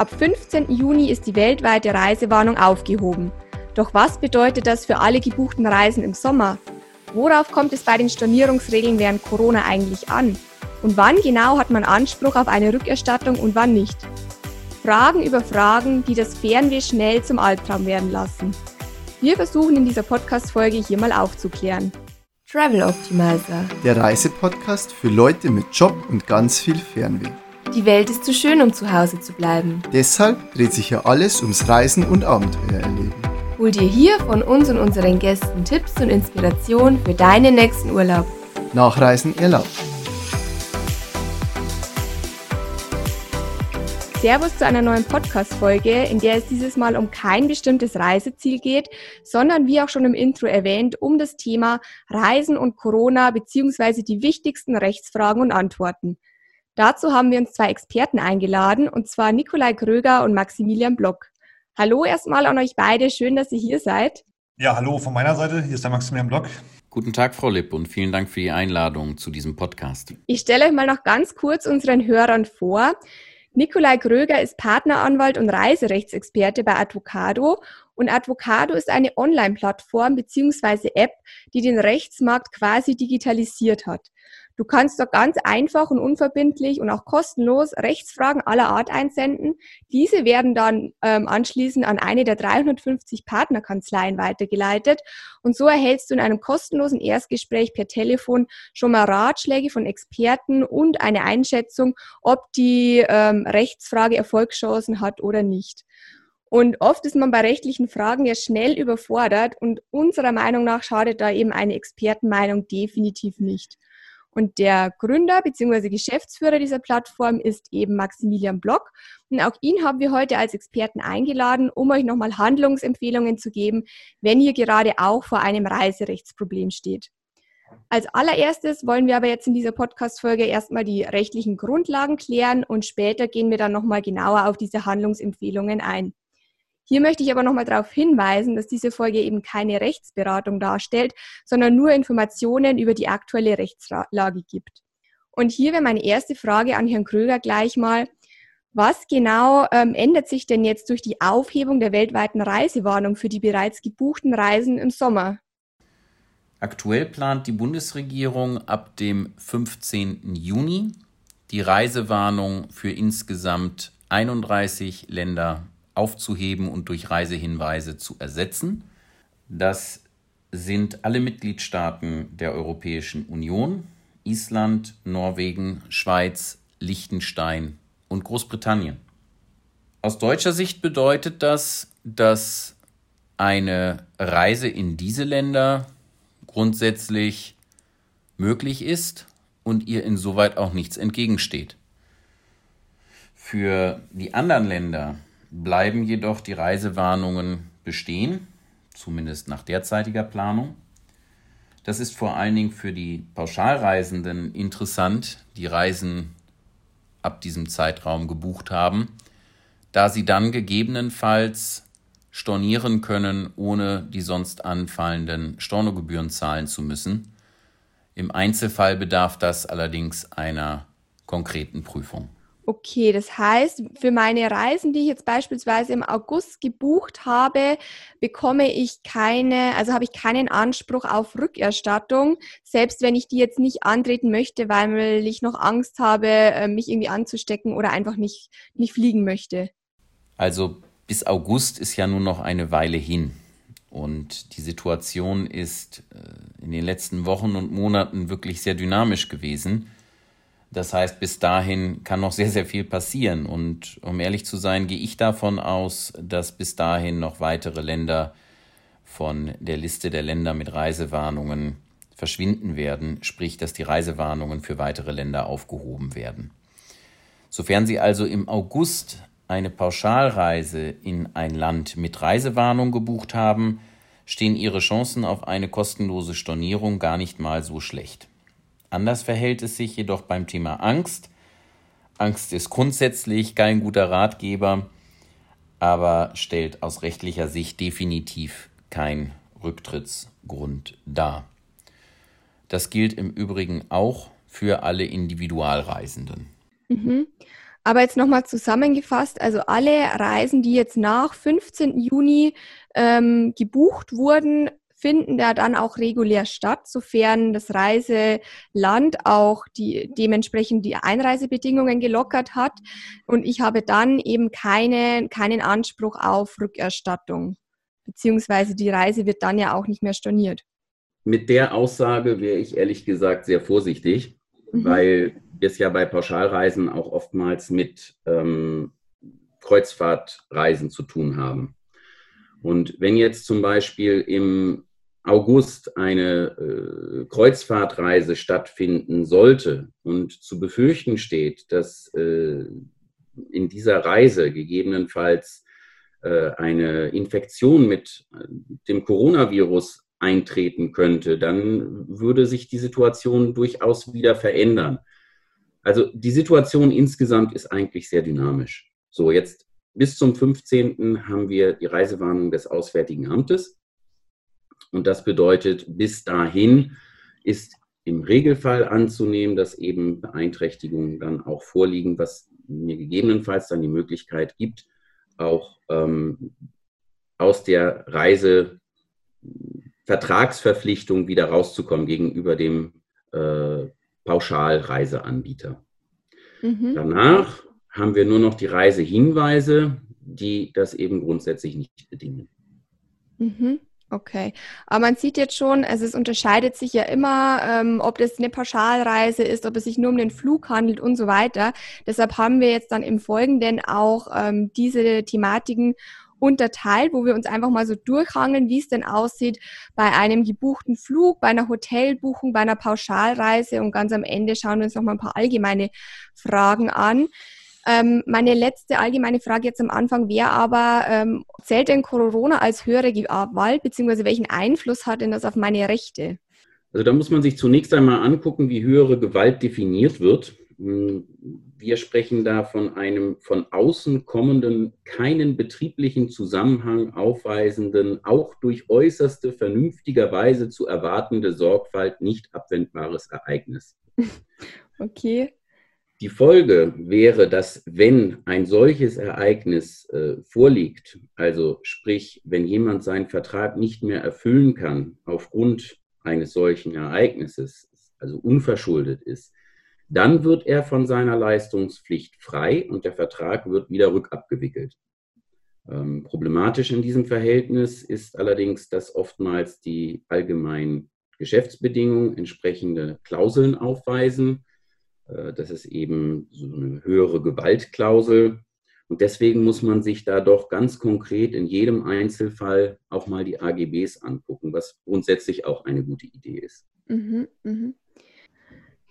Ab 15. Juni ist die weltweite Reisewarnung aufgehoben. Doch was bedeutet das für alle gebuchten Reisen im Sommer? Worauf kommt es bei den Stornierungsregeln während Corona eigentlich an? Und wann genau hat man Anspruch auf eine Rückerstattung und wann nicht? Fragen über Fragen, die das Fernweh schnell zum Albtraum werden lassen. Wir versuchen in dieser Podcast-Folge hier mal aufzuklären. Travel Optimizer. Der Reisepodcast für Leute mit Job und ganz viel Fernweh. Die Welt ist zu schön, um zu Hause zu bleiben. Deshalb dreht sich ja alles ums Reisen und Abenteuer erleben. Hol dir hier von uns und unseren Gästen Tipps und Inspiration für deinen nächsten Urlaub. Nachreisen erlaubt. Servus zu einer neuen Podcast-Folge, in der es dieses Mal um kein bestimmtes Reiseziel geht, sondern wie auch schon im Intro erwähnt, um das Thema Reisen und Corona beziehungsweise die wichtigsten Rechtsfragen und Antworten. Dazu haben wir uns zwei Experten eingeladen, und zwar Nikolai Kröger und Maximilian Block. Hallo erstmal an euch beide, schön, dass ihr hier seid. Ja, hallo von meiner Seite, hier ist der Maximilian Block. Guten Tag, Frau Lipp, und vielen Dank für die Einladung zu diesem Podcast. Ich stelle euch mal noch ganz kurz unseren Hörern vor. Nikolai Kröger ist Partneranwalt und Reiserechtsexperte bei Advocado und Advocado ist eine Online-Plattform bzw. App, die den Rechtsmarkt quasi digitalisiert hat. Du kannst dort ganz einfach und unverbindlich und auch kostenlos Rechtsfragen aller Art einsenden. Diese werden dann ähm, anschließend an eine der 350 Partnerkanzleien weitergeleitet. Und so erhältst du in einem kostenlosen Erstgespräch per Telefon schon mal Ratschläge von Experten und eine Einschätzung, ob die ähm, Rechtsfrage Erfolgschancen hat oder nicht. Und oft ist man bei rechtlichen Fragen ja schnell überfordert und unserer Meinung nach schadet da eben eine Expertenmeinung definitiv nicht. Und der Gründer bzw. Geschäftsführer dieser Plattform ist eben Maximilian Block. Und auch ihn haben wir heute als Experten eingeladen, um euch nochmal Handlungsempfehlungen zu geben, wenn ihr gerade auch vor einem Reiserechtsproblem steht. Als allererstes wollen wir aber jetzt in dieser Podcast-Folge erstmal die rechtlichen Grundlagen klären und später gehen wir dann nochmal genauer auf diese Handlungsempfehlungen ein. Hier möchte ich aber nochmal darauf hinweisen, dass diese Folge eben keine Rechtsberatung darstellt, sondern nur Informationen über die aktuelle Rechtslage gibt. Und hier wäre meine erste Frage an Herrn Kröger gleich mal. Was genau ähm, ändert sich denn jetzt durch die Aufhebung der weltweiten Reisewarnung für die bereits gebuchten Reisen im Sommer? Aktuell plant die Bundesregierung ab dem 15. Juni die Reisewarnung für insgesamt 31 Länder aufzuheben und durch Reisehinweise zu ersetzen. Das sind alle Mitgliedstaaten der Europäischen Union, Island, Norwegen, Schweiz, Liechtenstein und Großbritannien. Aus deutscher Sicht bedeutet das, dass eine Reise in diese Länder grundsätzlich möglich ist und ihr insoweit auch nichts entgegensteht. Für die anderen Länder bleiben jedoch die Reisewarnungen bestehen, zumindest nach derzeitiger Planung. Das ist vor allen Dingen für die Pauschalreisenden interessant, die Reisen ab diesem Zeitraum gebucht haben, da sie dann gegebenenfalls stornieren können, ohne die sonst anfallenden Stornogebühren zahlen zu müssen. Im Einzelfall bedarf das allerdings einer konkreten Prüfung. Okay, das heißt, für meine Reisen, die ich jetzt beispielsweise im August gebucht habe, bekomme ich keine, also habe ich keinen Anspruch auf Rückerstattung, selbst wenn ich die jetzt nicht antreten möchte, weil ich noch Angst habe, äh, mich irgendwie anzustecken oder einfach nicht, nicht fliegen möchte. Also bis August ist ja nur noch eine Weile hin. Und die Situation ist äh, in den letzten Wochen und Monaten wirklich sehr dynamisch gewesen. Das heißt, bis dahin kann noch sehr, sehr viel passieren. Und um ehrlich zu sein, gehe ich davon aus, dass bis dahin noch weitere Länder von der Liste der Länder mit Reisewarnungen verschwinden werden, sprich, dass die Reisewarnungen für weitere Länder aufgehoben werden. Sofern Sie also im August eine Pauschalreise in ein Land mit Reisewarnung gebucht haben, stehen Ihre Chancen auf eine kostenlose Stornierung gar nicht mal so schlecht. Anders verhält es sich jedoch beim Thema Angst. Angst ist grundsätzlich kein guter Ratgeber, aber stellt aus rechtlicher Sicht definitiv kein Rücktrittsgrund dar. Das gilt im Übrigen auch für alle Individualreisenden. Mhm. Aber jetzt nochmal zusammengefasst, also alle Reisen, die jetzt nach 15. Juni ähm, gebucht wurden, finden da dann auch regulär statt, sofern das Reiseland auch die, dementsprechend die Einreisebedingungen gelockert hat. Und ich habe dann eben keine, keinen Anspruch auf Rückerstattung, beziehungsweise die Reise wird dann ja auch nicht mehr storniert. Mit der Aussage wäre ich ehrlich gesagt sehr vorsichtig, mhm. weil wir es ja bei Pauschalreisen auch oftmals mit ähm, Kreuzfahrtreisen zu tun haben. Und wenn jetzt zum Beispiel im August eine äh, Kreuzfahrtreise stattfinden sollte und zu befürchten steht, dass äh, in dieser Reise gegebenenfalls äh, eine Infektion mit äh, dem Coronavirus eintreten könnte, dann würde sich die Situation durchaus wieder verändern. Also die Situation insgesamt ist eigentlich sehr dynamisch. So, jetzt bis zum 15. haben wir die Reisewarnung des Auswärtigen Amtes. Und das bedeutet, bis dahin ist im Regelfall anzunehmen, dass eben Beeinträchtigungen dann auch vorliegen, was mir gegebenenfalls dann die Möglichkeit gibt, auch ähm, aus der Reisevertragsverpflichtung wieder rauszukommen gegenüber dem äh, Pauschalreiseanbieter. Mhm. Danach haben wir nur noch die Reisehinweise, die das eben grundsätzlich nicht bedingen. Mhm. Okay, aber man sieht jetzt schon, also es unterscheidet sich ja immer, ähm, ob das eine Pauschalreise ist, ob es sich nur um den Flug handelt und so weiter. Deshalb haben wir jetzt dann im Folgenden auch ähm, diese Thematiken unterteilt, wo wir uns einfach mal so durchhangeln, wie es denn aussieht bei einem gebuchten Flug, bei einer Hotelbuchung, bei einer Pauschalreise und ganz am Ende schauen wir uns noch mal ein paar allgemeine Fragen an. Ähm, meine letzte allgemeine Frage jetzt am Anfang wäre aber, ähm, zählt denn Corona als höhere Gewalt, beziehungsweise welchen Einfluss hat denn das auf meine Rechte? Also da muss man sich zunächst einmal angucken, wie höhere Gewalt definiert wird. Hm, wir sprechen da von einem von außen kommenden, keinen betrieblichen Zusammenhang aufweisenden, auch durch äußerste vernünftigerweise zu erwartende Sorgfalt nicht abwendbares Ereignis. Okay. Die Folge wäre, dass wenn ein solches Ereignis äh, vorliegt, also sprich, wenn jemand seinen Vertrag nicht mehr erfüllen kann aufgrund eines solchen Ereignisses, also unverschuldet ist, dann wird er von seiner Leistungspflicht frei und der Vertrag wird wieder rückabgewickelt. Ähm, problematisch in diesem Verhältnis ist allerdings, dass oftmals die allgemeinen Geschäftsbedingungen entsprechende Klauseln aufweisen das ist eben so eine höhere Gewaltklausel. Und deswegen muss man sich da doch ganz konkret in jedem Einzelfall auch mal die AGBs angucken, was grundsätzlich auch eine gute Idee ist. Mhm, mh.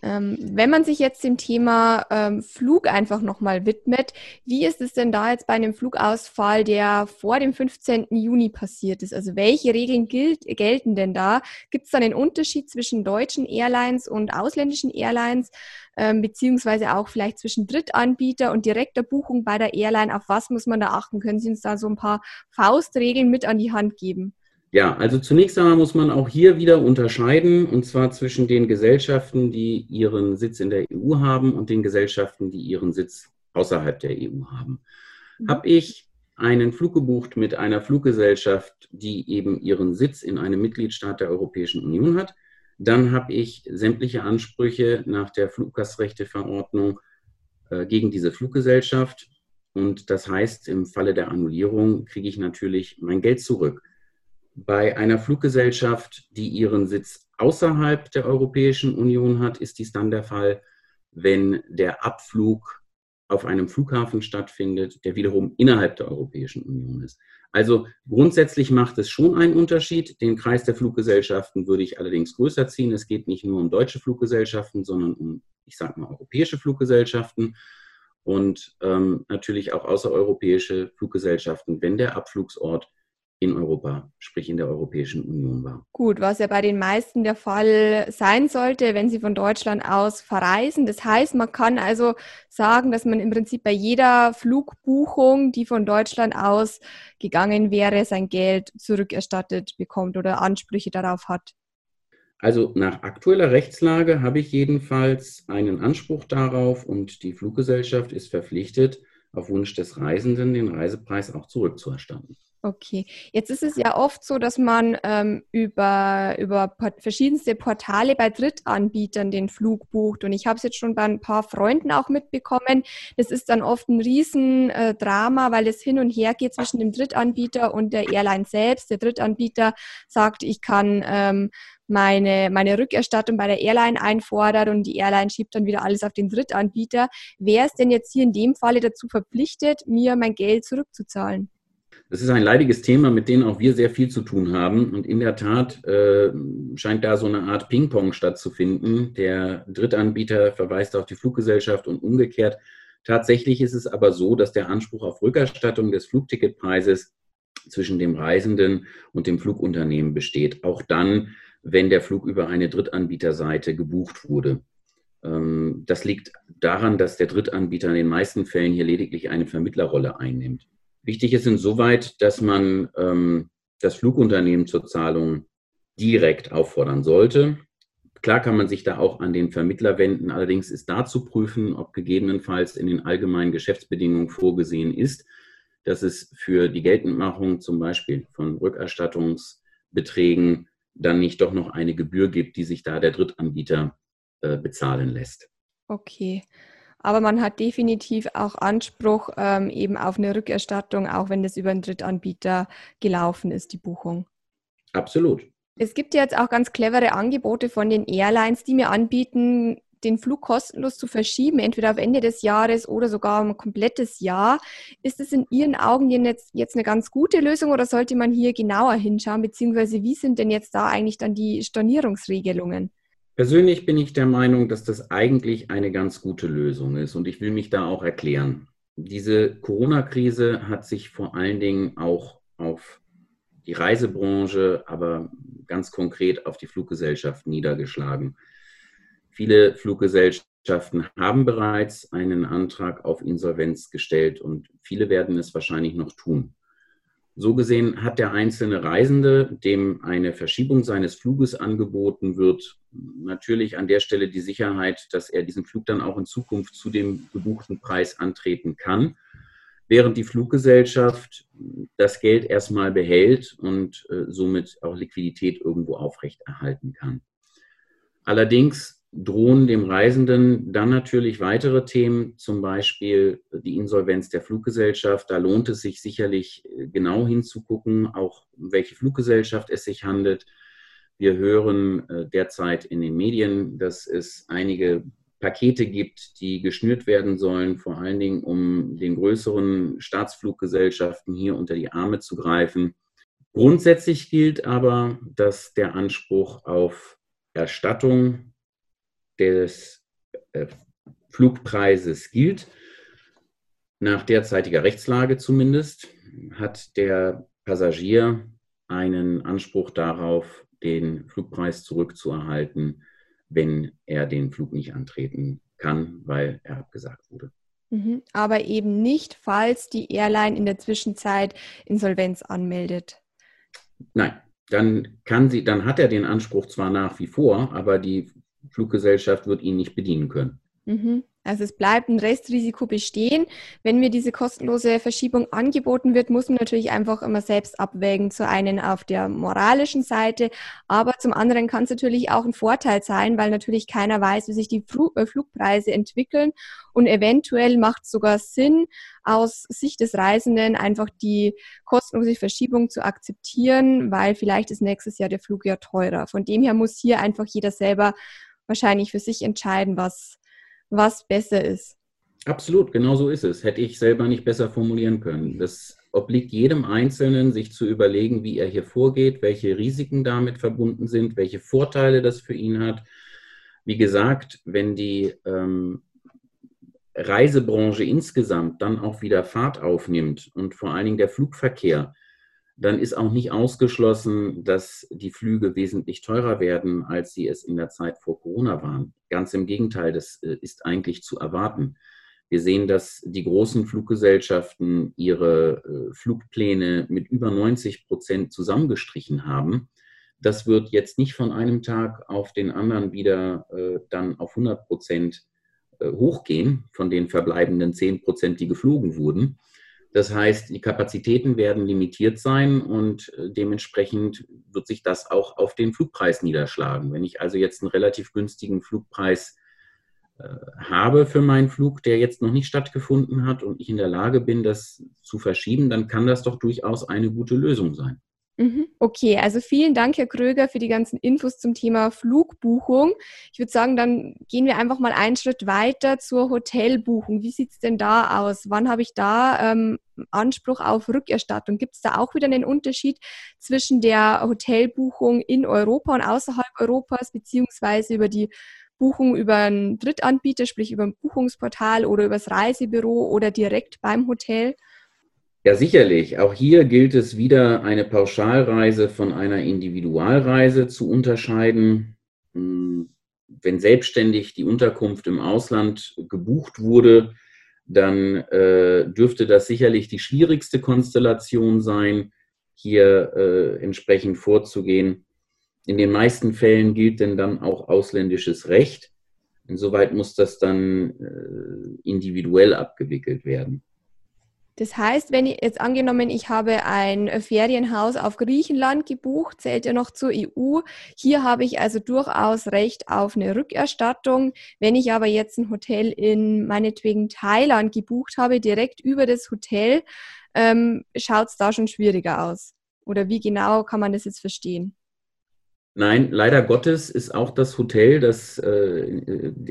Ähm, wenn man sich jetzt dem Thema ähm, Flug einfach nochmal widmet, wie ist es denn da jetzt bei einem Flugausfall, der vor dem 15. Juni passiert ist? Also welche Regeln gilt, gelten denn da? Gibt es da einen Unterschied zwischen deutschen Airlines und ausländischen Airlines, ähm, beziehungsweise auch vielleicht zwischen Drittanbieter und direkter Buchung bei der Airline? Auf was muss man da achten? Können Sie uns da so ein paar Faustregeln mit an die Hand geben? Ja, also zunächst einmal muss man auch hier wieder unterscheiden, und zwar zwischen den Gesellschaften, die ihren Sitz in der EU haben und den Gesellschaften, die ihren Sitz außerhalb der EU haben. Mhm. Habe ich einen Flug gebucht mit einer Fluggesellschaft, die eben ihren Sitz in einem Mitgliedstaat der Europäischen Union hat, dann habe ich sämtliche Ansprüche nach der Fluggastrechteverordnung äh, gegen diese Fluggesellschaft. Und das heißt, im Falle der Annullierung kriege ich natürlich mein Geld zurück. Bei einer Fluggesellschaft, die ihren Sitz außerhalb der Europäischen Union hat, ist dies dann der Fall, wenn der Abflug auf einem Flughafen stattfindet, der wiederum innerhalb der Europäischen Union ist. Also grundsätzlich macht es schon einen Unterschied. Den Kreis der Fluggesellschaften würde ich allerdings größer ziehen. Es geht nicht nur um deutsche Fluggesellschaften, sondern um, ich sage mal, europäische Fluggesellschaften und ähm, natürlich auch außereuropäische Fluggesellschaften, wenn der Abflugsort in Europa, sprich in der Europäischen Union war. Gut, was ja bei den meisten der Fall sein sollte, wenn sie von Deutschland aus verreisen. Das heißt, man kann also sagen, dass man im Prinzip bei jeder Flugbuchung, die von Deutschland aus gegangen wäre, sein Geld zurückerstattet bekommt oder Ansprüche darauf hat. Also nach aktueller Rechtslage habe ich jedenfalls einen Anspruch darauf und die Fluggesellschaft ist verpflichtet, auf Wunsch des Reisenden den Reisepreis auch zurückzuerstatten. Okay, jetzt ist es ja oft so, dass man ähm, über, über port verschiedenste Portale bei Drittanbietern den Flug bucht. Und ich habe es jetzt schon bei ein paar Freunden auch mitbekommen. Das ist dann oft ein Riesendrama, äh, weil es hin und her geht zwischen dem Drittanbieter und der Airline selbst. Der Drittanbieter sagt, ich kann ähm, meine, meine Rückerstattung bei der Airline einfordern und die Airline schiebt dann wieder alles auf den Drittanbieter. Wer ist denn jetzt hier in dem Falle dazu verpflichtet, mir mein Geld zurückzuzahlen? Das ist ein leidiges Thema, mit dem auch wir sehr viel zu tun haben. Und in der Tat äh, scheint da so eine Art Ping-Pong stattzufinden. Der Drittanbieter verweist auf die Fluggesellschaft und umgekehrt. Tatsächlich ist es aber so, dass der Anspruch auf Rückerstattung des Flugticketpreises zwischen dem Reisenden und dem Flugunternehmen besteht. Auch dann, wenn der Flug über eine Drittanbieterseite gebucht wurde. Ähm, das liegt daran, dass der Drittanbieter in den meisten Fällen hier lediglich eine Vermittlerrolle einnimmt. Wichtig ist insoweit, dass man ähm, das Flugunternehmen zur Zahlung direkt auffordern sollte. Klar kann man sich da auch an den Vermittler wenden. Allerdings ist da zu prüfen, ob gegebenenfalls in den allgemeinen Geschäftsbedingungen vorgesehen ist, dass es für die Geltendmachung zum Beispiel von Rückerstattungsbeträgen dann nicht doch noch eine Gebühr gibt, die sich da der Drittanbieter äh, bezahlen lässt. Okay. Aber man hat definitiv auch Anspruch ähm, eben auf eine Rückerstattung, auch wenn das über einen Drittanbieter gelaufen ist, die Buchung. Absolut. Es gibt jetzt auch ganz clevere Angebote von den Airlines, die mir anbieten, den Flug kostenlos zu verschieben, entweder auf Ende des Jahres oder sogar ein komplettes Jahr. Ist es in Ihren Augen jetzt, jetzt eine ganz gute Lösung oder sollte man hier genauer hinschauen, beziehungsweise wie sind denn jetzt da eigentlich dann die Stornierungsregelungen? Persönlich bin ich der Meinung, dass das eigentlich eine ganz gute Lösung ist und ich will mich da auch erklären. Diese Corona-Krise hat sich vor allen Dingen auch auf die Reisebranche, aber ganz konkret auf die Fluggesellschaft niedergeschlagen. Viele Fluggesellschaften haben bereits einen Antrag auf Insolvenz gestellt und viele werden es wahrscheinlich noch tun. So gesehen hat der einzelne Reisende, dem eine Verschiebung seines Fluges angeboten wird, natürlich an der Stelle die Sicherheit, dass er diesen Flug dann auch in Zukunft zu dem gebuchten Preis antreten kann, während die Fluggesellschaft das Geld erstmal behält und äh, somit auch Liquidität irgendwo aufrechterhalten kann. Allerdings drohen dem Reisenden dann natürlich weitere Themen, zum Beispiel die Insolvenz der Fluggesellschaft. Da lohnt es sich sicherlich äh, genau hinzugucken, auch um welche Fluggesellschaft es sich handelt. Wir hören äh, derzeit in den Medien, dass es einige Pakete gibt, die geschnürt werden sollen, vor allen Dingen um den größeren Staatsfluggesellschaften hier unter die Arme zu greifen. Grundsätzlich gilt aber, dass der Anspruch auf Erstattung des äh, Flugpreises gilt. Nach derzeitiger Rechtslage zumindest hat der Passagier einen Anspruch darauf, den Flugpreis zurückzuerhalten, wenn er den Flug nicht antreten kann, weil er abgesagt wurde. Mhm. Aber eben nicht, falls die Airline in der Zwischenzeit Insolvenz anmeldet. Nein, dann kann sie, dann hat er den Anspruch zwar nach wie vor, aber die Fluggesellschaft wird ihn nicht bedienen können. Mhm. Also es bleibt ein Restrisiko bestehen. Wenn mir diese kostenlose Verschiebung angeboten wird, muss man natürlich einfach immer selbst abwägen. Zu einen auf der moralischen Seite, aber zum anderen kann es natürlich auch ein Vorteil sein, weil natürlich keiner weiß, wie sich die äh, Flugpreise entwickeln und eventuell macht es sogar Sinn, aus Sicht des Reisenden einfach die kostenlose Verschiebung zu akzeptieren, weil vielleicht ist nächstes Jahr der Flug ja teurer. Von dem her muss hier einfach jeder selber wahrscheinlich für sich entscheiden, was, was besser ist. Absolut, genau so ist es. Hätte ich selber nicht besser formulieren können. Das obliegt jedem Einzelnen, sich zu überlegen, wie er hier vorgeht, welche Risiken damit verbunden sind, welche Vorteile das für ihn hat. Wie gesagt, wenn die ähm, Reisebranche insgesamt dann auch wieder Fahrt aufnimmt und vor allen Dingen der Flugverkehr, dann ist auch nicht ausgeschlossen, dass die Flüge wesentlich teurer werden, als sie es in der Zeit vor Corona waren. Ganz im Gegenteil, das äh, ist eigentlich zu erwarten. Wir sehen, dass die großen Fluggesellschaften ihre äh, Flugpläne mit über 90 Prozent zusammengestrichen haben. das wird jetzt nicht von einem Tag auf den anderen wieder äh, dann auf 100 Prozent hochgehen, von den verbleibenden 10 Prozent, die geflogen wurden. Das heißt, die Kapazitäten werden limitiert sein und äh, dementsprechend wird sich das auch auf den Flugpreis niederschlagen. Wenn ich also jetzt einen relativ günstigen Flugpreis äh, habe für meinen Flug, der jetzt noch nicht stattgefunden hat und ich in der Lage bin, das zu verschieben, dann kann das doch durchaus eine gute Lösung sein. Mhm. Okay, also vielen Dank, Herr Kröger, für die ganzen Infos zum Thema Flugbuchung. Ich würde sagen, dann gehen wir einfach mal einen Schritt weiter zur Hotelbuchung. Wie sieht es denn da aus? Wann habe ich da ähm, Anspruch auf Rückerstattung? Gibt es da auch wieder einen Unterschied zwischen der Hotelbuchung in Europa und außerhalb Europas, beziehungsweise über die Buchung über einen Drittanbieter, sprich über ein Buchungsportal oder über das Reisebüro oder direkt beim Hotel? Ja, sicherlich. Auch hier gilt es wieder, eine Pauschalreise von einer Individualreise zu unterscheiden. Hm, wenn selbstständig die Unterkunft im Ausland gebucht wurde, dann äh, dürfte das sicherlich die schwierigste Konstellation sein, hier äh, entsprechend vorzugehen. In den meisten Fällen gilt denn dann auch ausländisches Recht. Insoweit muss das dann äh, individuell abgewickelt werden. Das heißt, wenn ich jetzt angenommen, ich habe ein Ferienhaus auf Griechenland gebucht, zählt ja noch zur EU. Hier habe ich also durchaus Recht auf eine Rückerstattung. Wenn ich aber jetzt ein Hotel in meinetwegen Thailand gebucht habe, direkt über das Hotel, ähm, schaut es da schon schwieriger aus. Oder wie genau kann man das jetzt verstehen? Nein, leider Gottes ist auch das Hotel, das, äh,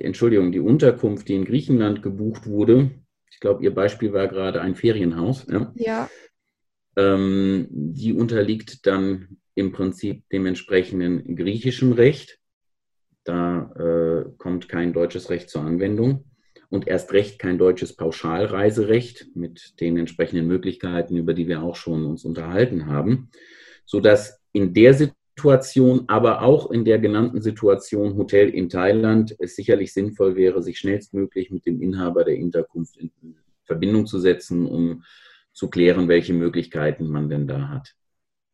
Entschuldigung, die Unterkunft, die in Griechenland gebucht wurde, ich glaube, Ihr Beispiel war gerade ein Ferienhaus. Ja. ja. Ähm, die unterliegt dann im Prinzip dem entsprechenden griechischen Recht. Da äh, kommt kein deutsches Recht zur Anwendung und erst recht kein deutsches Pauschalreiserecht mit den entsprechenden Möglichkeiten, über die wir auch schon uns unterhalten haben, sodass in der Situation Situation, aber auch in der genannten Situation Hotel in Thailand es sicherlich sinnvoll wäre, sich schnellstmöglich mit dem Inhaber der Unterkunft in Verbindung zu setzen, um zu klären, welche Möglichkeiten man denn da hat.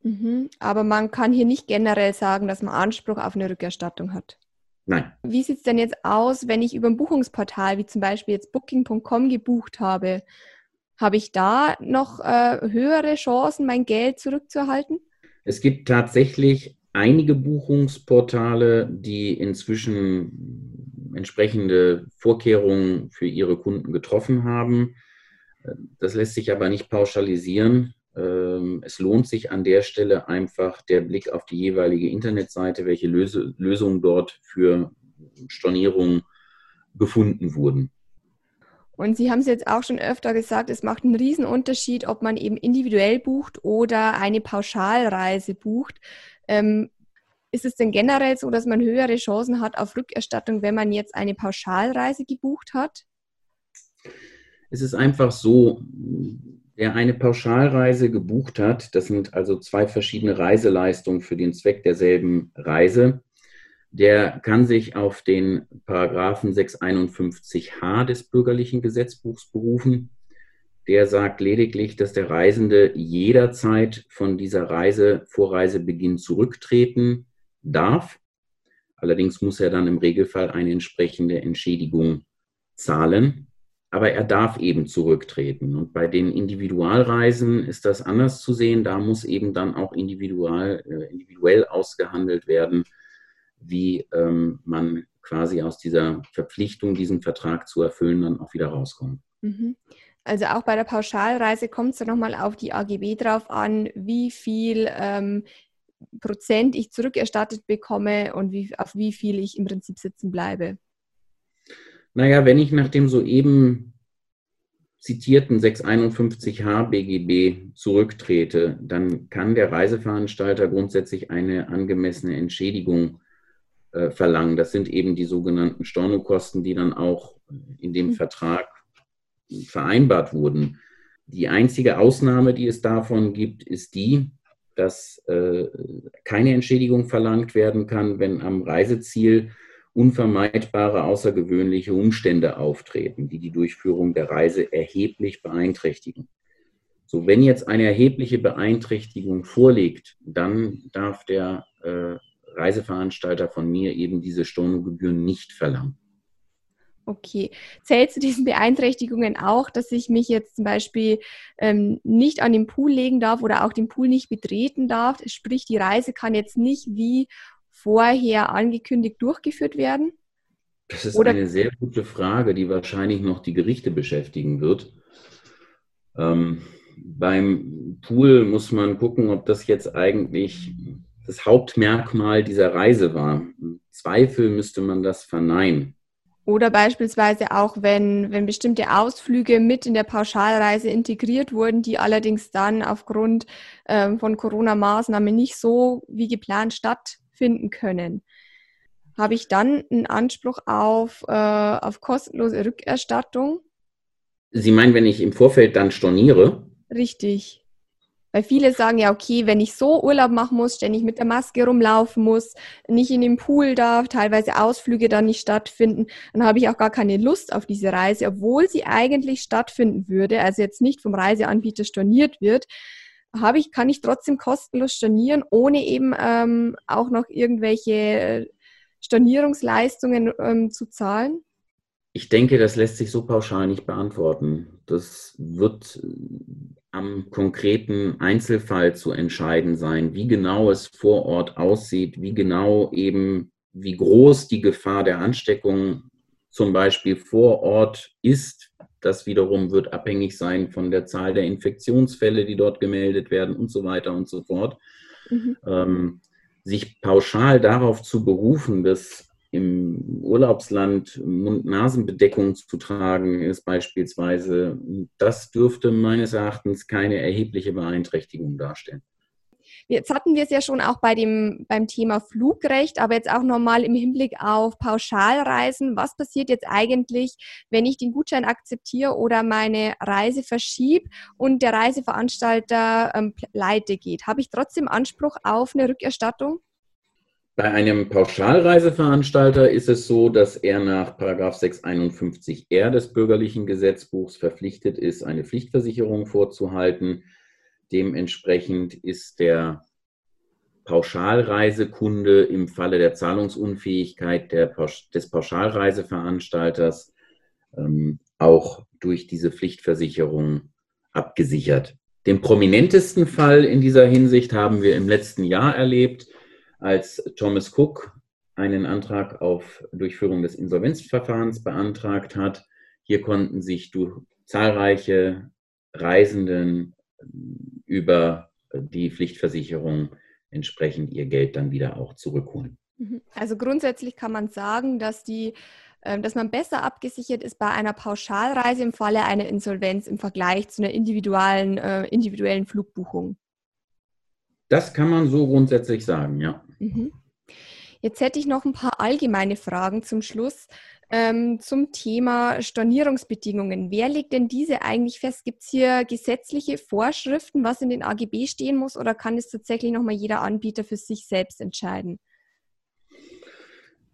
Mhm. Aber man kann hier nicht generell sagen, dass man Anspruch auf eine Rückerstattung hat. Nein. Wie sieht es denn jetzt aus, wenn ich über ein Buchungsportal wie zum Beispiel jetzt Booking.com gebucht habe? Habe ich da noch äh, höhere Chancen, mein Geld zurückzuerhalten? Es gibt tatsächlich einige Buchungsportale, die inzwischen entsprechende Vorkehrungen für ihre Kunden getroffen haben. Das lässt sich aber nicht pauschalisieren. Ähm, es lohnt sich an der Stelle einfach der Blick auf die jeweilige Internetseite, welche Lösungen dort für Stornierungen gefunden wurden. Und Sie haben es jetzt auch schon öfter gesagt, es macht einen riesen Unterschied, ob man eben individuell bucht oder eine Pauschalreise bucht. Ähm, ist es denn generell so, dass man höhere Chancen hat auf Rückerstattung, wenn man jetzt eine Pauschalreise gebucht hat? Es ist einfach so, wer eine Pauschalreise gebucht hat, das sind also zwei verschiedene Reiseleistungen für den Zweck derselben Reise, der kann sich auf den Paragraphen 651h des bürgerlichen Gesetzbuchs berufen. Der sagt lediglich, dass der Reisende jederzeit von dieser Reise vor Reisebeginn zurücktreten darf. Allerdings muss er dann im Regelfall eine entsprechende Entschädigung zahlen. Aber er darf eben zurücktreten. Und bei den Individualreisen ist das anders zu sehen. Da muss eben dann auch individual, äh, individuell ausgehandelt werden, wie ähm, man quasi aus dieser Verpflichtung, diesen Vertrag zu erfüllen, dann auch wieder rauskommt. Mhm. Also auch bei der Pauschalreise kommt es dann nochmal auf die AGB drauf an, wie viel ähm, Prozent ich zurückerstattet bekomme und wie, auf wie viel ich im Prinzip sitzen bleibe. Naja, wenn ich nach dem soeben zitierten 651h BGB zurücktrete, dann kann der Reiseveranstalter grundsätzlich eine angemessene Entschädigung äh, verlangen. Das sind eben die sogenannten Stornokosten, die dann auch in dem mhm. Vertrag vereinbart wurden. Die einzige Ausnahme, die es davon gibt, ist die, dass äh, keine Entschädigung verlangt werden kann, wenn am Reiseziel unvermeidbare außergewöhnliche Umstände auftreten, die die Durchführung der Reise erheblich beeinträchtigen. So, wenn jetzt eine erhebliche Beeinträchtigung vorliegt, dann darf der äh, Reiseveranstalter von mir eben diese Stornogebühren nicht verlangen. Okay. Zählt zu diesen Beeinträchtigungen auch, dass ich mich jetzt zum Beispiel ähm, nicht an den Pool legen darf oder auch den Pool nicht betreten darf? Sprich, die Reise kann jetzt nicht wie vorher angekündigt durchgeführt werden? Das ist oder eine sehr gute Frage, die wahrscheinlich noch die Gerichte beschäftigen wird. Ähm, beim Pool muss man gucken, ob das jetzt eigentlich das Hauptmerkmal dieser Reise war. Im Zweifel müsste man das verneinen. Oder beispielsweise auch, wenn, wenn bestimmte Ausflüge mit in der Pauschalreise integriert wurden, die allerdings dann aufgrund ähm, von Corona-Maßnahmen nicht so wie geplant stattfinden können. Habe ich dann einen Anspruch auf, äh, auf kostenlose Rückerstattung? Sie meinen, wenn ich im Vorfeld dann storniere? Richtig. Weil viele sagen ja, okay, wenn ich so Urlaub machen muss, ständig mit der Maske rumlaufen muss, nicht in den Pool darf, teilweise Ausflüge dann nicht stattfinden, dann habe ich auch gar keine Lust auf diese Reise, obwohl sie eigentlich stattfinden würde, also jetzt nicht vom Reiseanbieter storniert wird, habe ich, kann ich trotzdem kostenlos stornieren, ohne eben ähm, auch noch irgendwelche Stornierungsleistungen ähm, zu zahlen? Ich denke, das lässt sich so pauschal nicht beantworten. Das wird am konkreten Einzelfall zu entscheiden sein, wie genau es vor Ort aussieht, wie genau eben, wie groß die Gefahr der Ansteckung zum Beispiel vor Ort ist. Das wiederum wird abhängig sein von der Zahl der Infektionsfälle, die dort gemeldet werden und so weiter und so fort. Mhm. Ähm, sich pauschal darauf zu berufen, dass im Urlaubsland Mund-Nasen-Bedeckung zu tragen ist beispielsweise, das dürfte meines Erachtens keine erhebliche Beeinträchtigung darstellen. Jetzt hatten wir es ja schon auch bei dem, beim Thema Flugrecht, aber jetzt auch nochmal im Hinblick auf Pauschalreisen. Was passiert jetzt eigentlich, wenn ich den Gutschein akzeptiere oder meine Reise verschiebe und der Reiseveranstalter ähm, pleite geht? Habe ich trotzdem Anspruch auf eine Rückerstattung? Bei einem Pauschalreiseveranstalter ist es so, dass er nach 651r des bürgerlichen Gesetzbuchs verpflichtet ist, eine Pflichtversicherung vorzuhalten. Dementsprechend ist der Pauschalreisekunde im Falle der Zahlungsunfähigkeit der, des Pauschalreiseveranstalters ähm, auch durch diese Pflichtversicherung abgesichert. Den prominentesten Fall in dieser Hinsicht haben wir im letzten Jahr erlebt als Thomas Cook einen Antrag auf Durchführung des Insolvenzverfahrens beantragt hat. Hier konnten sich durch zahlreiche Reisenden über die Pflichtversicherung entsprechend ihr Geld dann wieder auch zurückholen. Mhm. Also grundsätzlich kann man sagen, dass die ähm, dass man besser abgesichert ist bei einer Pauschalreise im Falle einer Insolvenz im Vergleich zu einer individuellen, äh, individuellen Flugbuchung. Das kann man so grundsätzlich sagen, ja. Mhm. Jetzt hätte ich noch ein paar allgemeine Fragen zum Schluss ähm, zum Thema Stornierungsbedingungen. Wer legt denn diese eigentlich fest? Gibt es hier gesetzliche Vorschriften, was in den AGB stehen muss, oder kann es tatsächlich nochmal jeder Anbieter für sich selbst entscheiden?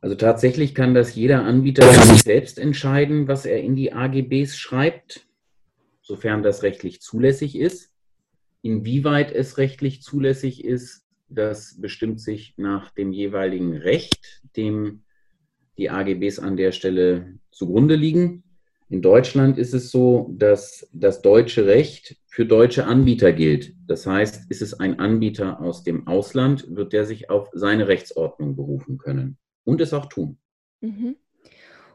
Also tatsächlich kann das jeder Anbieter für sich selbst entscheiden, was er in die AGBs schreibt, sofern das rechtlich zulässig ist. Inwieweit es rechtlich zulässig ist, das bestimmt sich nach dem jeweiligen Recht, dem die AGBs an der Stelle zugrunde liegen. In Deutschland ist es so, dass das deutsche Recht für deutsche Anbieter gilt. Das heißt, ist es ein Anbieter aus dem Ausland, wird der sich auf seine Rechtsordnung berufen können und es auch tun. Mhm.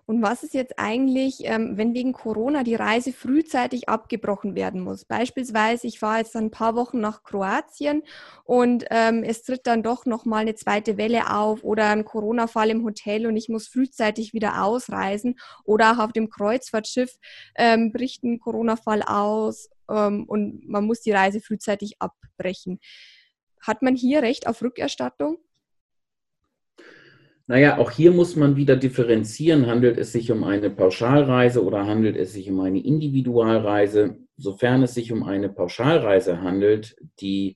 Und was ist jetzt eigentlich, ähm, wenn wegen Corona die Reise frühzeitig abgebrochen werden muss? Beispielsweise, ich fahre jetzt ein paar Wochen nach Kroatien und ähm, es tritt dann doch nochmal eine zweite Welle auf oder ein Corona-Fall im Hotel und ich muss frühzeitig wieder ausreisen oder auch auf dem Kreuzfahrtschiff ähm, bricht ein Corona-Fall aus und man muss die Reise frühzeitig abbrechen. Hat man hier Recht auf Rückerstattung? Naja, auch hier muss man wieder differenzieren. Handelt es sich um eine Pauschalreise oder handelt es sich um eine Individualreise? Sofern es sich um eine Pauschalreise handelt, die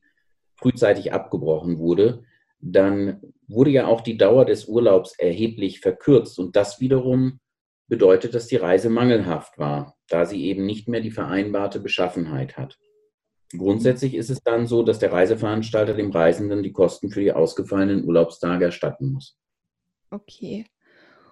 frühzeitig abgebrochen wurde, dann wurde ja auch die Dauer des Urlaubs erheblich verkürzt. Und das wiederum bedeutet, dass die Reise mangelhaft war, da sie eben nicht mehr die vereinbarte Beschaffenheit hat. Grundsätzlich ist es dann so, dass der Reiseveranstalter dem Reisenden die Kosten für die ausgefallenen Urlaubstage erstatten muss. Okay.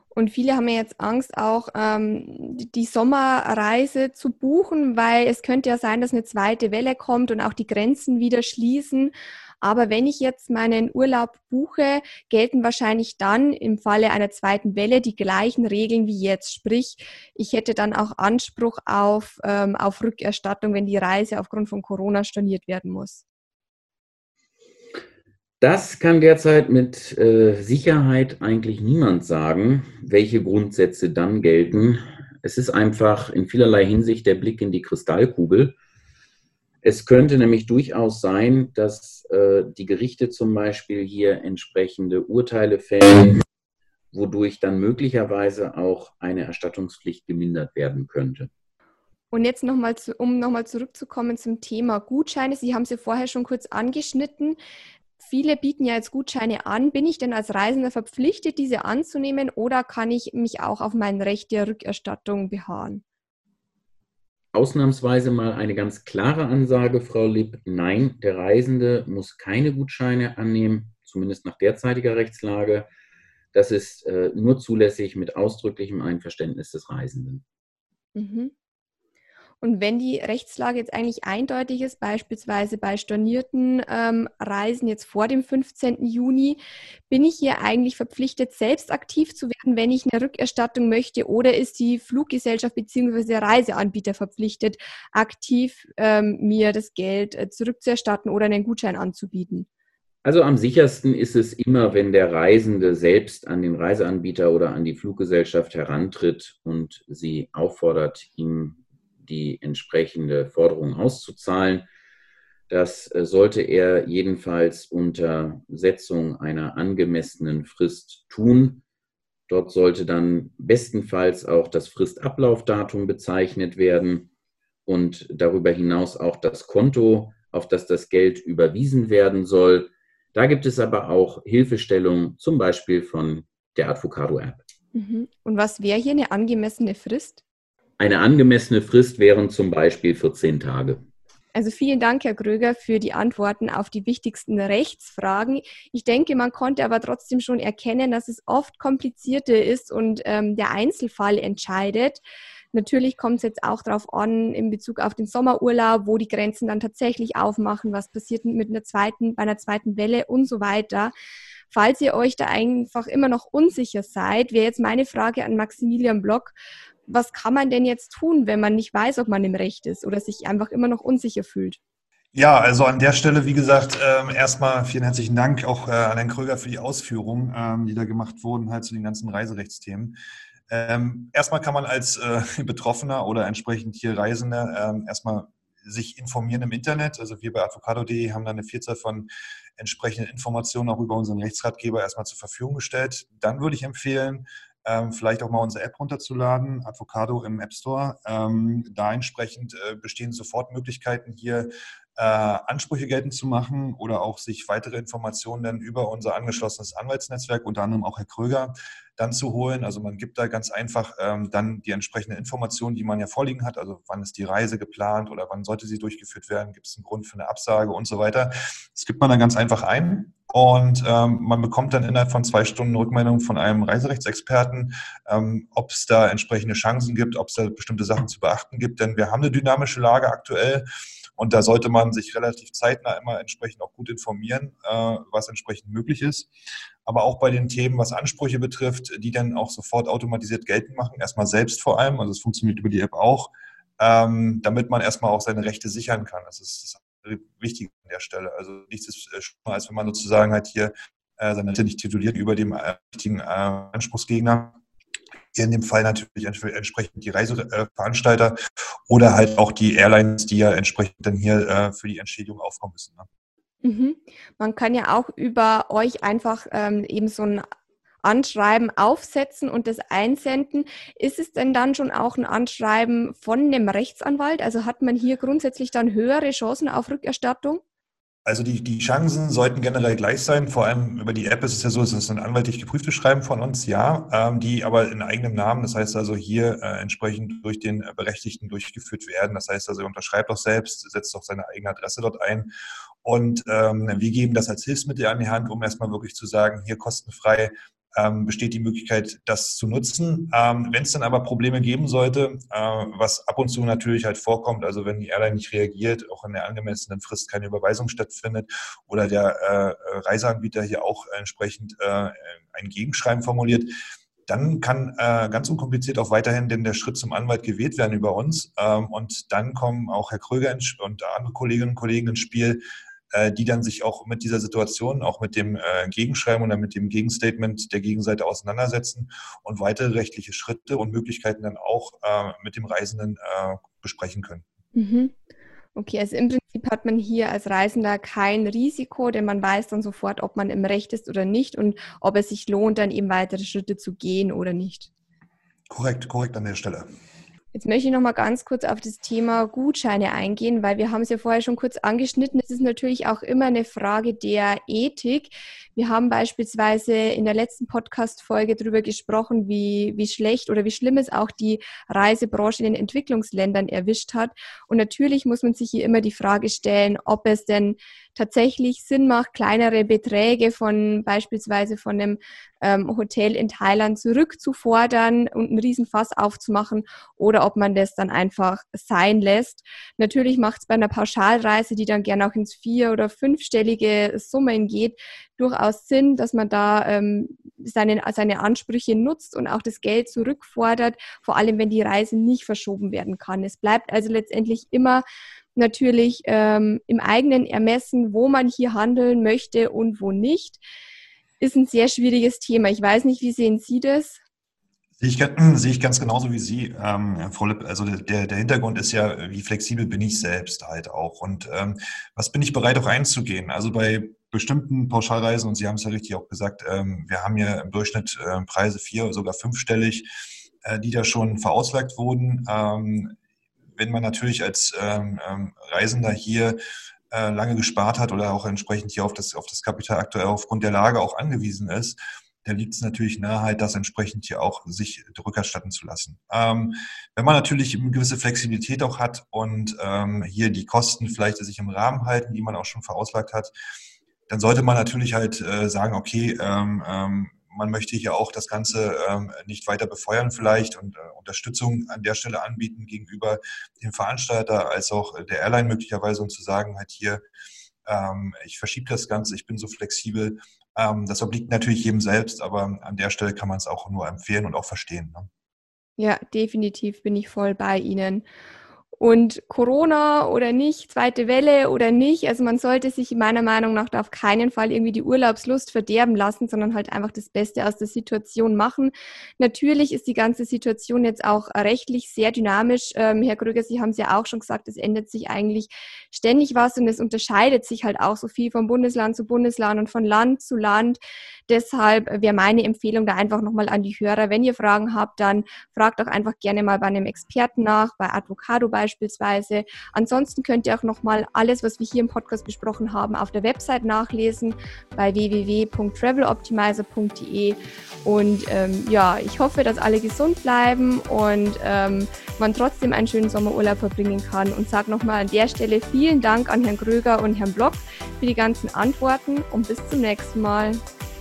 Und viele haben ja jetzt Angst, auch ähm, die Sommerreise zu buchen, weil es könnte ja sein, dass eine zweite Welle kommt und auch die Grenzen wieder schließen. Aber wenn ich jetzt meinen Urlaub buche, gelten wahrscheinlich dann im Falle einer zweiten Welle die gleichen Regeln wie jetzt. Sprich, ich hätte dann auch Anspruch auf, ähm, auf Rückerstattung, wenn die Reise aufgrund von Corona storniert werden muss. Das kann derzeit mit äh, Sicherheit eigentlich niemand sagen, welche Grundsätze dann gelten. Es ist einfach in vielerlei Hinsicht der Blick in die Kristallkugel. Es könnte nämlich durchaus sein, dass äh, die Gerichte zum Beispiel hier entsprechende Urteile fällen, wodurch dann möglicherweise auch eine Erstattungspflicht gemindert werden könnte. Und jetzt nochmal, um nochmal zurückzukommen zum Thema Gutscheine. Sie haben es ja vorher schon kurz angeschnitten. Viele bieten ja jetzt Gutscheine an. Bin ich denn als Reisender verpflichtet, diese anzunehmen oder kann ich mich auch auf mein Recht der Rückerstattung beharren? ausnahmsweise mal eine ganz klare Ansage, Frau Lipp. Nein, der Reisende muss keine Gutscheine annehmen, zumindest nach derzeitiger Rechtslage. Das ist äh, nur zulässig mit ausdrücklichem Einverständnis des Reisenden. Mhm. Und wenn die Rechtslage jetzt eigentlich eindeutig ist, beispielsweise bei stornierten ähm, Reisen jetzt vor dem 15. Juni, bin ich hier eigentlich verpflichtet, selbst aktiv zu werden, wenn ich eine Rückerstattung möchte? Oder ist die Fluggesellschaft bzw. der Reiseanbieter verpflichtet, aktiv ähm, mir das Geld äh, zurückzuerstatten oder einen Gutschein anzubieten? Also am sichersten ist es immer, wenn der Reisende selbst an den Reiseanbieter oder an die Fluggesellschaft herantritt und sie auffordert, ihm die entsprechende Forderung auszuzahlen. Das äh, sollte er jedenfalls unter Setzung einer angemessenen Frist tun. Dort sollte dann bestenfalls auch das Fristablaufdatum bezeichnet werden und darüber hinaus auch das Konto, auf das das Geld überwiesen werden soll. Da gibt es aber auch Hilfestellung, zum Beispiel von der Advocado-App. Mhm. Und was wäre hier eine angemessene Frist? Eine angemessene Frist wären zum Beispiel 14 Tage. Also vielen Dank, Herr Gröger, für die Antworten auf die wichtigsten Rechtsfragen. Ich denke, man konnte aber trotzdem schon erkennen, dass es oft komplizierter ist und ähm, der Einzelfall entscheidet. Natürlich kommt es jetzt auch darauf an, in Bezug auf den Sommerurlaub, wo die Grenzen dann tatsächlich aufmachen, was passiert mit einer zweiten, bei einer zweiten Welle und so weiter. Falls ihr euch da einfach immer noch unsicher seid, wäre jetzt meine Frage an Maximilian Block was kann man denn jetzt tun, wenn man nicht weiß, ob man im Recht ist oder sich einfach immer noch unsicher fühlt? Ja, also an der Stelle, wie gesagt, ähm, erstmal vielen herzlichen Dank auch äh, an Herrn Kröger für die Ausführungen, ähm, die da gemacht wurden, halt zu den ganzen Reiserechtsthemen. Ähm, erstmal kann man als äh, Betroffener oder entsprechend hier Reisender erstmal sich informieren im Internet. Also wir bei advocado.de haben da eine Vielzahl von entsprechenden Informationen auch über unseren Rechtsratgeber erstmal zur Verfügung gestellt. Dann würde ich empfehlen, ähm, vielleicht auch mal unsere App runterzuladen, Advocado im App Store. Ähm, da entsprechend äh, bestehen sofort Möglichkeiten, hier äh, Ansprüche geltend zu machen oder auch sich weitere Informationen dann über unser angeschlossenes Anwaltsnetzwerk, unter anderem auch Herr Kröger, dann zu holen. Also man gibt da ganz einfach ähm, dann die entsprechenden Informationen, die man ja vorliegen hat. Also wann ist die Reise geplant oder wann sollte sie durchgeführt werden? Gibt es einen Grund für eine Absage und so weiter? Das gibt man dann ganz einfach ein. Und ähm, man bekommt dann innerhalb von zwei Stunden Rückmeldung von einem Reiserechtsexperten, ähm, ob es da entsprechende Chancen gibt, ob es da bestimmte Sachen zu beachten gibt. Denn wir haben eine dynamische Lage aktuell. Und da sollte man sich relativ zeitnah immer entsprechend auch gut informieren, äh, was entsprechend möglich ist. Aber auch bei den Themen, was Ansprüche betrifft, die dann auch sofort automatisiert geltend machen, erstmal selbst vor allem, also es funktioniert über die App auch, ähm, damit man erstmal auch seine Rechte sichern kann. Das ist, das wichtig an der Stelle. Also nichts ist schlimmer, als wenn man sozusagen halt hier äh, seine Rechte nicht tituliert über dem äh, richtigen äh, Anspruchsgegner in dem Fall natürlich entsprechend die Reiseveranstalter oder halt auch die Airlines, die ja entsprechend dann hier äh, für die Entschädigung aufkommen müssen. Ne? Mhm. Man kann ja auch über euch einfach ähm, eben so ein Anschreiben aufsetzen und das einsenden. Ist es denn dann schon auch ein Anschreiben von einem Rechtsanwalt? Also hat man hier grundsätzlich dann höhere Chancen auf Rückerstattung? Also die, die Chancen sollten generell gleich sein. Vor allem über die App ist es ja so, es ist ein anwaltlich geprüftes Schreiben von uns, ja, ähm, die aber in eigenem Namen, das heißt also hier äh, entsprechend durch den Berechtigten durchgeführt werden. Das heißt also, er unterschreibt auch selbst, setzt auch seine eigene Adresse dort ein. Und ähm, wir geben das als Hilfsmittel an die Hand, um erstmal wirklich zu sagen, hier kostenfrei ähm, besteht die Möglichkeit, das zu nutzen. Ähm, wenn es dann aber Probleme geben sollte, äh, was ab und zu natürlich halt vorkommt, also wenn die Airline nicht reagiert, auch in der angemessenen Frist keine Überweisung stattfindet oder der äh, Reiseanbieter hier auch entsprechend äh, ein Gegenschreiben formuliert, dann kann äh, ganz unkompliziert auch weiterhin denn der Schritt zum Anwalt gewählt werden über uns. Ähm, und dann kommen auch Herr Kröger und andere Kolleginnen und Kollegen ins Spiel, äh, die dann sich auch mit dieser Situation, auch mit dem äh, Gegenschreiben oder mit dem Gegenstatement der Gegenseite auseinandersetzen und weitere rechtliche Schritte und Möglichkeiten dann auch äh, mit dem Reisenden besprechen können. Mhm. Okay, also im Prinzip hat man hier als Reisender kein Risiko, denn man weiß dann sofort, ob man im Recht ist oder nicht und ob es sich lohnt, dann eben weitere Schritte zu gehen oder nicht. Korrekt, korrekt an der Stelle. Jetzt möchte ich noch mal ganz kurz auf das Thema Gutscheine eingehen, weil wir haben es ja vorher schon kurz angeschnitten. Es ist natürlich auch immer eine Frage der Ethik. Wir haben beispielsweise in der letzten Podcast-Folge darüber gesprochen, wie, wie schlecht oder wie schlimm es auch die Reisebranche in den Entwicklungsländern erwischt hat. Und natürlich muss man sich hier immer die Frage stellen, ob es denn tatsächlich Sinn macht, kleinere Beträge von beispielsweise von einem ähm, Hotel in Thailand zurückzufordern und einen Riesenfass aufzumachen oder ob man das dann einfach sein lässt. Natürlich macht es bei einer Pauschalreise, die dann gerne auch ins vier- oder fünfstellige Summen geht, durchaus Sinn, dass man da ähm, seine, seine Ansprüche nutzt und auch das Geld zurückfordert, vor allem wenn die Reise nicht verschoben werden kann. Es bleibt also letztendlich immer natürlich ähm, im eigenen Ermessen, wo man hier handeln möchte und wo nicht. Ist ein sehr schwieriges Thema. Ich weiß nicht, wie sehen Sie das? Sehe ich, sehe ich ganz genauso wie Sie, ähm, Frau Lipp. Also der, der Hintergrund ist ja, wie flexibel bin ich selbst halt auch und ähm, was bin ich bereit auch einzugehen. Also bei bestimmten Pauschalreisen, und Sie haben es ja richtig auch gesagt, ähm, wir haben ja im Durchschnitt äh, Preise vier, sogar fünfstellig, äh, die da schon verauslagt wurden. Ähm, wenn man natürlich als ähm, ähm, Reisender hier äh, lange gespart hat oder auch entsprechend hier auf das, auf das Kapital aktuell aufgrund der Lage auch angewiesen ist, da liegt es natürlich nahe, halt das entsprechend hier auch sich rückerstatten zu lassen. Ähm, wenn man natürlich eine gewisse Flexibilität auch hat und ähm, hier die Kosten vielleicht sich im Rahmen halten, die man auch schon verauslagt hat, dann sollte man natürlich halt äh, sagen, okay, ähm, ähm, man möchte hier auch das Ganze ähm, nicht weiter befeuern vielleicht und äh, Unterstützung an der Stelle anbieten gegenüber dem Veranstalter als auch der Airline möglicherweise und zu sagen, halt hier, ähm, ich verschiebe das Ganze, ich bin so flexibel. Ähm, das obliegt natürlich jedem selbst, aber an der Stelle kann man es auch nur empfehlen und auch verstehen. Ne? Ja, definitiv bin ich voll bei Ihnen. Und Corona oder nicht, zweite Welle oder nicht, also man sollte sich meiner Meinung nach da auf keinen Fall irgendwie die Urlaubslust verderben lassen, sondern halt einfach das Beste aus der Situation machen. Natürlich ist die ganze Situation jetzt auch rechtlich sehr dynamisch. Ähm, Herr Krüger, Sie haben es ja auch schon gesagt, es ändert sich eigentlich ständig was und es unterscheidet sich halt auch so viel von Bundesland zu Bundesland und von Land zu Land. Deshalb wäre meine Empfehlung da einfach nochmal an die Hörer, wenn ihr Fragen habt, dann fragt auch einfach gerne mal bei einem Experten nach, bei Advocado beispielsweise beispielsweise. Ansonsten könnt ihr auch nochmal alles, was wir hier im Podcast besprochen haben, auf der Website nachlesen bei www.traveloptimizer.de. Und ähm, ja, ich hoffe, dass alle gesund bleiben und ähm, man trotzdem einen schönen Sommerurlaub verbringen kann. Und sage nochmal an der Stelle vielen Dank an Herrn Kröger und Herrn Block für die ganzen Antworten und bis zum nächsten Mal.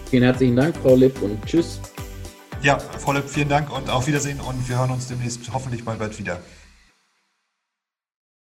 Vielen herzlichen Dank, Frau Lipp, und tschüss. Ja, Frau Lipp, vielen Dank und auf Wiedersehen und wir hören uns demnächst hoffentlich mal bald wieder.